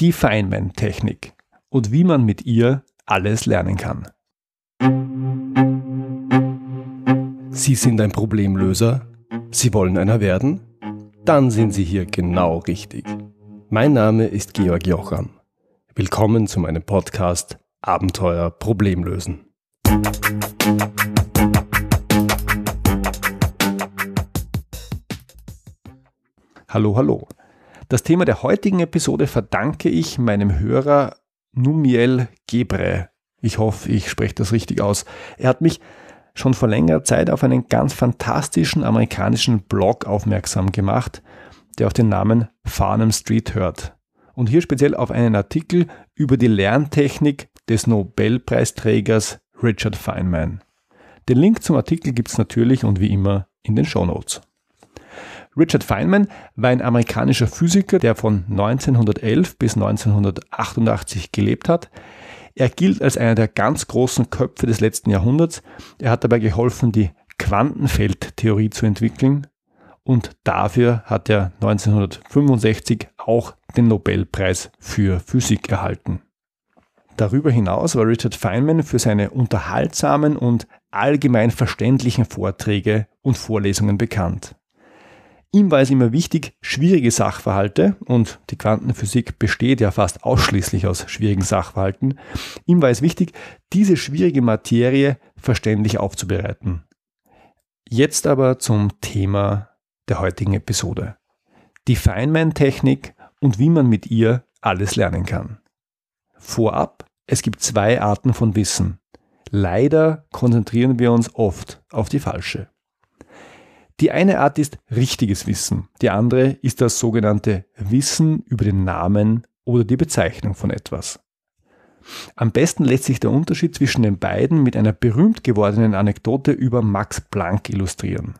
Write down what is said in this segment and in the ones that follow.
Die Feynman-Technik und wie man mit ihr alles lernen kann. Sie sind ein Problemlöser? Sie wollen einer werden? Dann sind Sie hier genau richtig. Mein Name ist Georg Jocham. Willkommen zu meinem Podcast Abenteuer Problemlösen. Hallo, hallo. Das Thema der heutigen Episode verdanke ich meinem Hörer Numiel Gebre. Ich hoffe, ich spreche das richtig aus. Er hat mich schon vor längerer Zeit auf einen ganz fantastischen amerikanischen Blog aufmerksam gemacht, der auf den Namen Farnham Street hört. Und hier speziell auf einen Artikel über die Lerntechnik des Nobelpreisträgers Richard Feynman. Den Link zum Artikel gibt es natürlich und wie immer in den Show Notes. Richard Feynman war ein amerikanischer Physiker, der von 1911 bis 1988 gelebt hat. Er gilt als einer der ganz großen Köpfe des letzten Jahrhunderts. Er hat dabei geholfen, die Quantenfeldtheorie zu entwickeln und dafür hat er 1965 auch den Nobelpreis für Physik erhalten. Darüber hinaus war Richard Feynman für seine unterhaltsamen und allgemein verständlichen Vorträge und Vorlesungen bekannt. Ihm war es immer wichtig, schwierige Sachverhalte, und die Quantenphysik besteht ja fast ausschließlich aus schwierigen Sachverhalten, ihm war es wichtig, diese schwierige Materie verständlich aufzubereiten. Jetzt aber zum Thema der heutigen Episode. Die Feynman-Technik und wie man mit ihr alles lernen kann. Vorab, es gibt zwei Arten von Wissen. Leider konzentrieren wir uns oft auf die falsche. Die eine Art ist richtiges Wissen, die andere ist das sogenannte Wissen über den Namen oder die Bezeichnung von etwas. Am besten lässt sich der Unterschied zwischen den beiden mit einer berühmt gewordenen Anekdote über Max Planck illustrieren.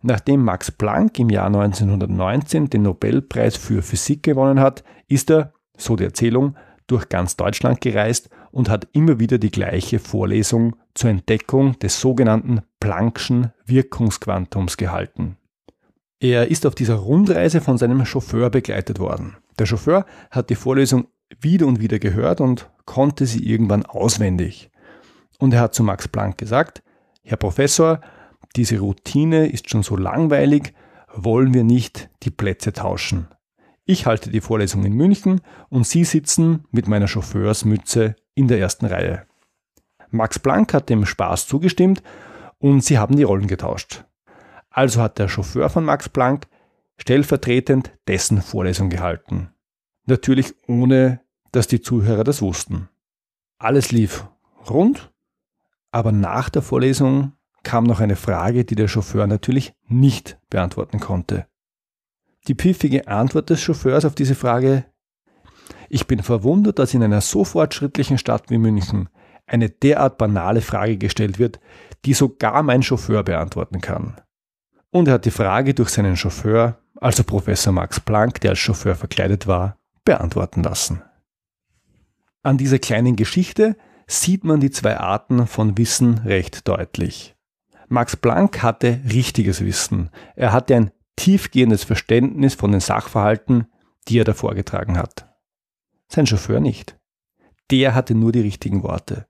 Nachdem Max Planck im Jahr 1919 den Nobelpreis für Physik gewonnen hat, ist er, so die Erzählung, durch ganz Deutschland gereist und hat immer wieder die gleiche Vorlesung zur Entdeckung des sogenannten Planck'schen Wirkungsquantums gehalten. Er ist auf dieser Rundreise von seinem Chauffeur begleitet worden. Der Chauffeur hat die Vorlesung wieder und wieder gehört und konnte sie irgendwann auswendig. Und er hat zu Max Planck gesagt, Herr Professor, diese Routine ist schon so langweilig, wollen wir nicht die Plätze tauschen. Ich halte die Vorlesung in München und Sie sitzen mit meiner Chauffeursmütze in der ersten Reihe. Max Planck hat dem Spaß zugestimmt und sie haben die Rollen getauscht. Also hat der Chauffeur von Max Planck stellvertretend dessen Vorlesung gehalten. Natürlich ohne, dass die Zuhörer das wussten. Alles lief rund, aber nach der Vorlesung kam noch eine Frage, die der Chauffeur natürlich nicht beantworten konnte. Die piffige Antwort des Chauffeurs auf diese Frage Ich bin verwundert, dass in einer so fortschrittlichen Stadt wie München eine derart banale Frage gestellt wird, die sogar mein Chauffeur beantworten kann. Und er hat die Frage durch seinen Chauffeur, also Professor Max Planck, der als Chauffeur verkleidet war, beantworten lassen. An dieser kleinen Geschichte sieht man die zwei Arten von Wissen recht deutlich. Max Planck hatte richtiges Wissen. Er hatte ein tiefgehendes Verständnis von den Sachverhalten, die er da vorgetragen hat. Sein Chauffeur nicht. Der hatte nur die richtigen Worte.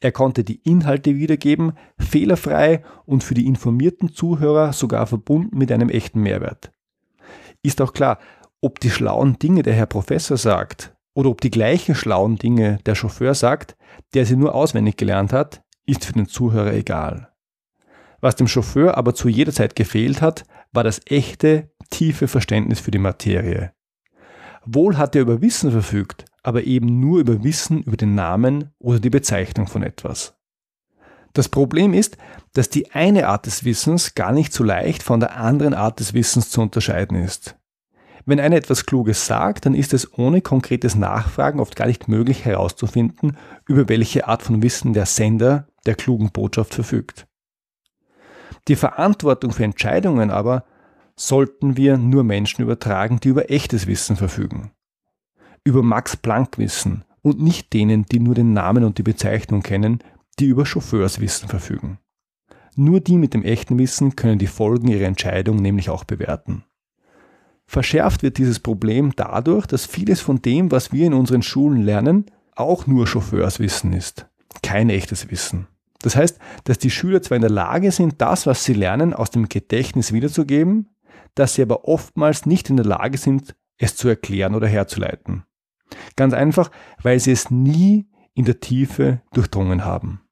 Er konnte die Inhalte wiedergeben, fehlerfrei und für die informierten Zuhörer sogar verbunden mit einem echten Mehrwert. Ist auch klar, ob die schlauen Dinge der Herr Professor sagt oder ob die gleichen schlauen Dinge der Chauffeur sagt, der sie nur auswendig gelernt hat, ist für den Zuhörer egal. Was dem Chauffeur aber zu jeder Zeit gefehlt hat, war das echte, tiefe Verständnis für die Materie. Wohl hat er über Wissen verfügt, aber eben nur über Wissen über den Namen oder die Bezeichnung von etwas. Das Problem ist, dass die eine Art des Wissens gar nicht so leicht von der anderen Art des Wissens zu unterscheiden ist. Wenn einer etwas Kluges sagt, dann ist es ohne konkretes Nachfragen oft gar nicht möglich herauszufinden, über welche Art von Wissen der Sender der klugen Botschaft verfügt. Die Verantwortung für Entscheidungen aber sollten wir nur Menschen übertragen, die über echtes Wissen verfügen über Max Planck wissen und nicht denen, die nur den Namen und die Bezeichnung kennen, die über Chauffeurswissen verfügen. Nur die mit dem echten Wissen können die Folgen ihrer Entscheidung nämlich auch bewerten. Verschärft wird dieses Problem dadurch, dass vieles von dem, was wir in unseren Schulen lernen, auch nur Chauffeurswissen ist. Kein echtes Wissen. Das heißt, dass die Schüler zwar in der Lage sind, das, was sie lernen, aus dem Gedächtnis wiederzugeben, dass sie aber oftmals nicht in der Lage sind, es zu erklären oder herzuleiten. Ganz einfach, weil sie es nie in der Tiefe durchdrungen haben.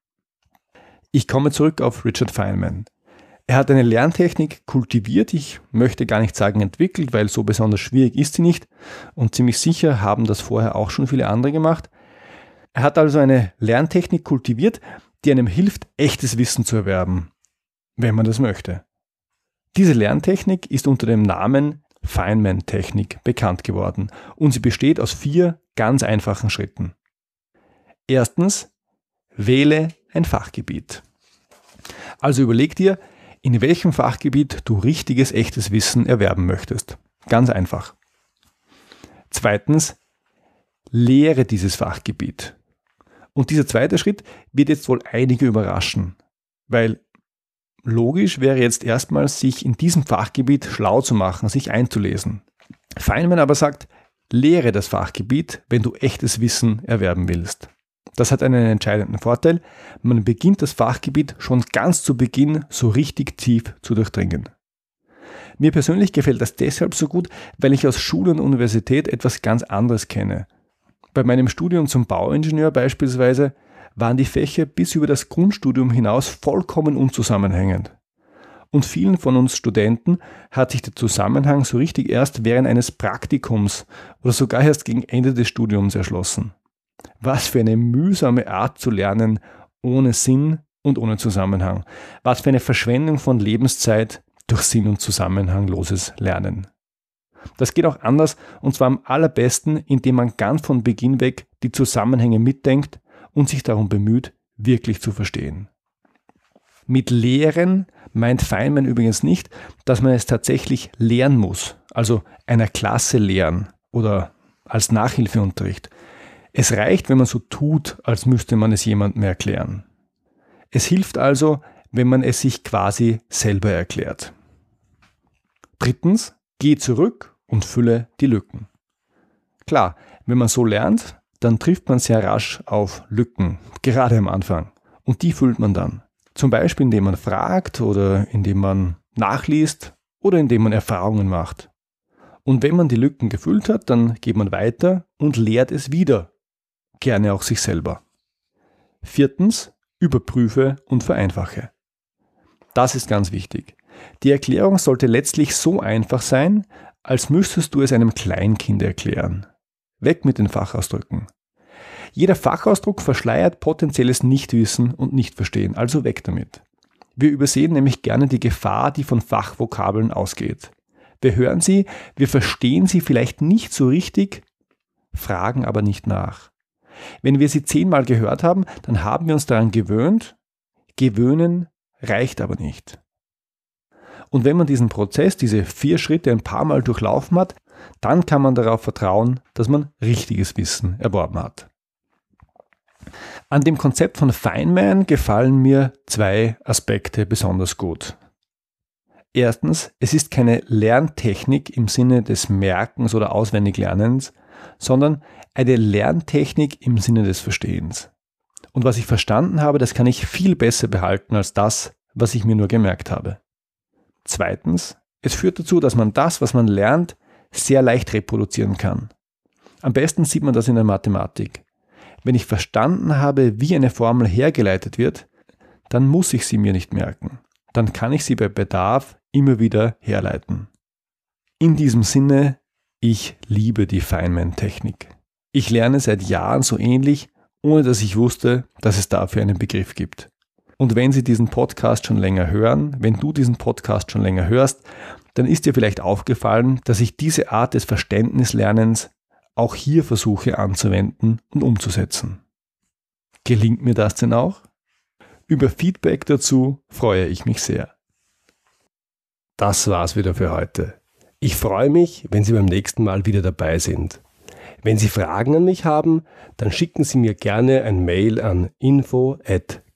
Ich komme zurück auf Richard Feynman. Er hat eine Lerntechnik kultiviert, ich möchte gar nicht sagen entwickelt, weil so besonders schwierig ist sie nicht und ziemlich sicher haben das vorher auch schon viele andere gemacht. Er hat also eine Lerntechnik kultiviert, die einem hilft, echtes Wissen zu erwerben, wenn man das möchte. Diese Lerntechnik ist unter dem Namen Feynman-Technik bekannt geworden und sie besteht aus vier ganz einfachen Schritten. Erstens, wähle ein Fachgebiet. Also überleg dir, in welchem Fachgebiet du richtiges, echtes Wissen erwerben möchtest. Ganz einfach. Zweitens, lehre dieses Fachgebiet. Und dieser zweite Schritt wird jetzt wohl einige überraschen, weil logisch wäre jetzt erstmal, sich in diesem Fachgebiet schlau zu machen, sich einzulesen. Feynman aber sagt, lehre das Fachgebiet, wenn du echtes Wissen erwerben willst. Das hat einen entscheidenden Vorteil. Man beginnt das Fachgebiet schon ganz zu Beginn so richtig tief zu durchdringen. Mir persönlich gefällt das deshalb so gut, weil ich aus Schule und Universität etwas ganz anderes kenne. Bei meinem Studium zum Bauingenieur beispielsweise waren die Fächer bis über das Grundstudium hinaus vollkommen unzusammenhängend. Und vielen von uns Studenten hat sich der Zusammenhang so richtig erst während eines Praktikums oder sogar erst gegen Ende des Studiums erschlossen. Was für eine mühsame Art zu lernen, ohne Sinn und ohne Zusammenhang. Was für eine Verschwendung von Lebenszeit durch Sinn und Zusammenhangloses Lernen. Das geht auch anders und zwar am allerbesten, indem man ganz von Beginn weg die Zusammenhänge mitdenkt und sich darum bemüht, wirklich zu verstehen. Mit Lehren meint Feynman übrigens nicht, dass man es tatsächlich lernen muss, also einer Klasse lehren oder als Nachhilfeunterricht, es reicht, wenn man so tut, als müsste man es jemandem erklären. Es hilft also, wenn man es sich quasi selber erklärt. Drittens, geh zurück und fülle die Lücken. Klar, wenn man so lernt, dann trifft man sehr rasch auf Lücken, gerade am Anfang. Und die füllt man dann. Zum Beispiel, indem man fragt oder indem man nachliest oder indem man Erfahrungen macht. Und wenn man die Lücken gefüllt hat, dann geht man weiter und lehrt es wieder gerne auch sich selber. Viertens, überprüfe und vereinfache. Das ist ganz wichtig. Die Erklärung sollte letztlich so einfach sein, als müsstest du es einem Kleinkind erklären. Weg mit den Fachausdrücken. Jeder Fachausdruck verschleiert potenzielles Nichtwissen und Nichtverstehen, also weg damit. Wir übersehen nämlich gerne die Gefahr, die von Fachvokabeln ausgeht. Wir hören sie, wir verstehen sie vielleicht nicht so richtig, fragen aber nicht nach. Wenn wir sie zehnmal gehört haben, dann haben wir uns daran gewöhnt. Gewöhnen reicht aber nicht. Und wenn man diesen Prozess, diese vier Schritte ein paar Mal durchlaufen hat, dann kann man darauf vertrauen, dass man richtiges Wissen erworben hat. An dem Konzept von Feynman gefallen mir zwei Aspekte besonders gut. Erstens, es ist keine Lerntechnik im Sinne des Merkens oder Auswendiglernens, sondern eine Lerntechnik im Sinne des Verstehens. Und was ich verstanden habe, das kann ich viel besser behalten als das, was ich mir nur gemerkt habe. Zweitens, es führt dazu, dass man das, was man lernt, sehr leicht reproduzieren kann. Am besten sieht man das in der Mathematik. Wenn ich verstanden habe, wie eine Formel hergeleitet wird, dann muss ich sie mir nicht merken. Dann kann ich sie bei Bedarf immer wieder herleiten. In diesem Sinne, ich liebe die Feynman-Technik. Ich lerne seit Jahren so ähnlich, ohne dass ich wusste, dass es dafür einen Begriff gibt. Und wenn Sie diesen Podcast schon länger hören, wenn du diesen Podcast schon länger hörst, dann ist dir vielleicht aufgefallen, dass ich diese Art des Verständnislernens auch hier versuche anzuwenden und umzusetzen. Gelingt mir das denn auch? Über Feedback dazu freue ich mich sehr. Das war's wieder für heute. Ich freue mich, wenn Sie beim nächsten Mal wieder dabei sind. Wenn Sie Fragen an mich haben, dann schicken Sie mir gerne ein Mail an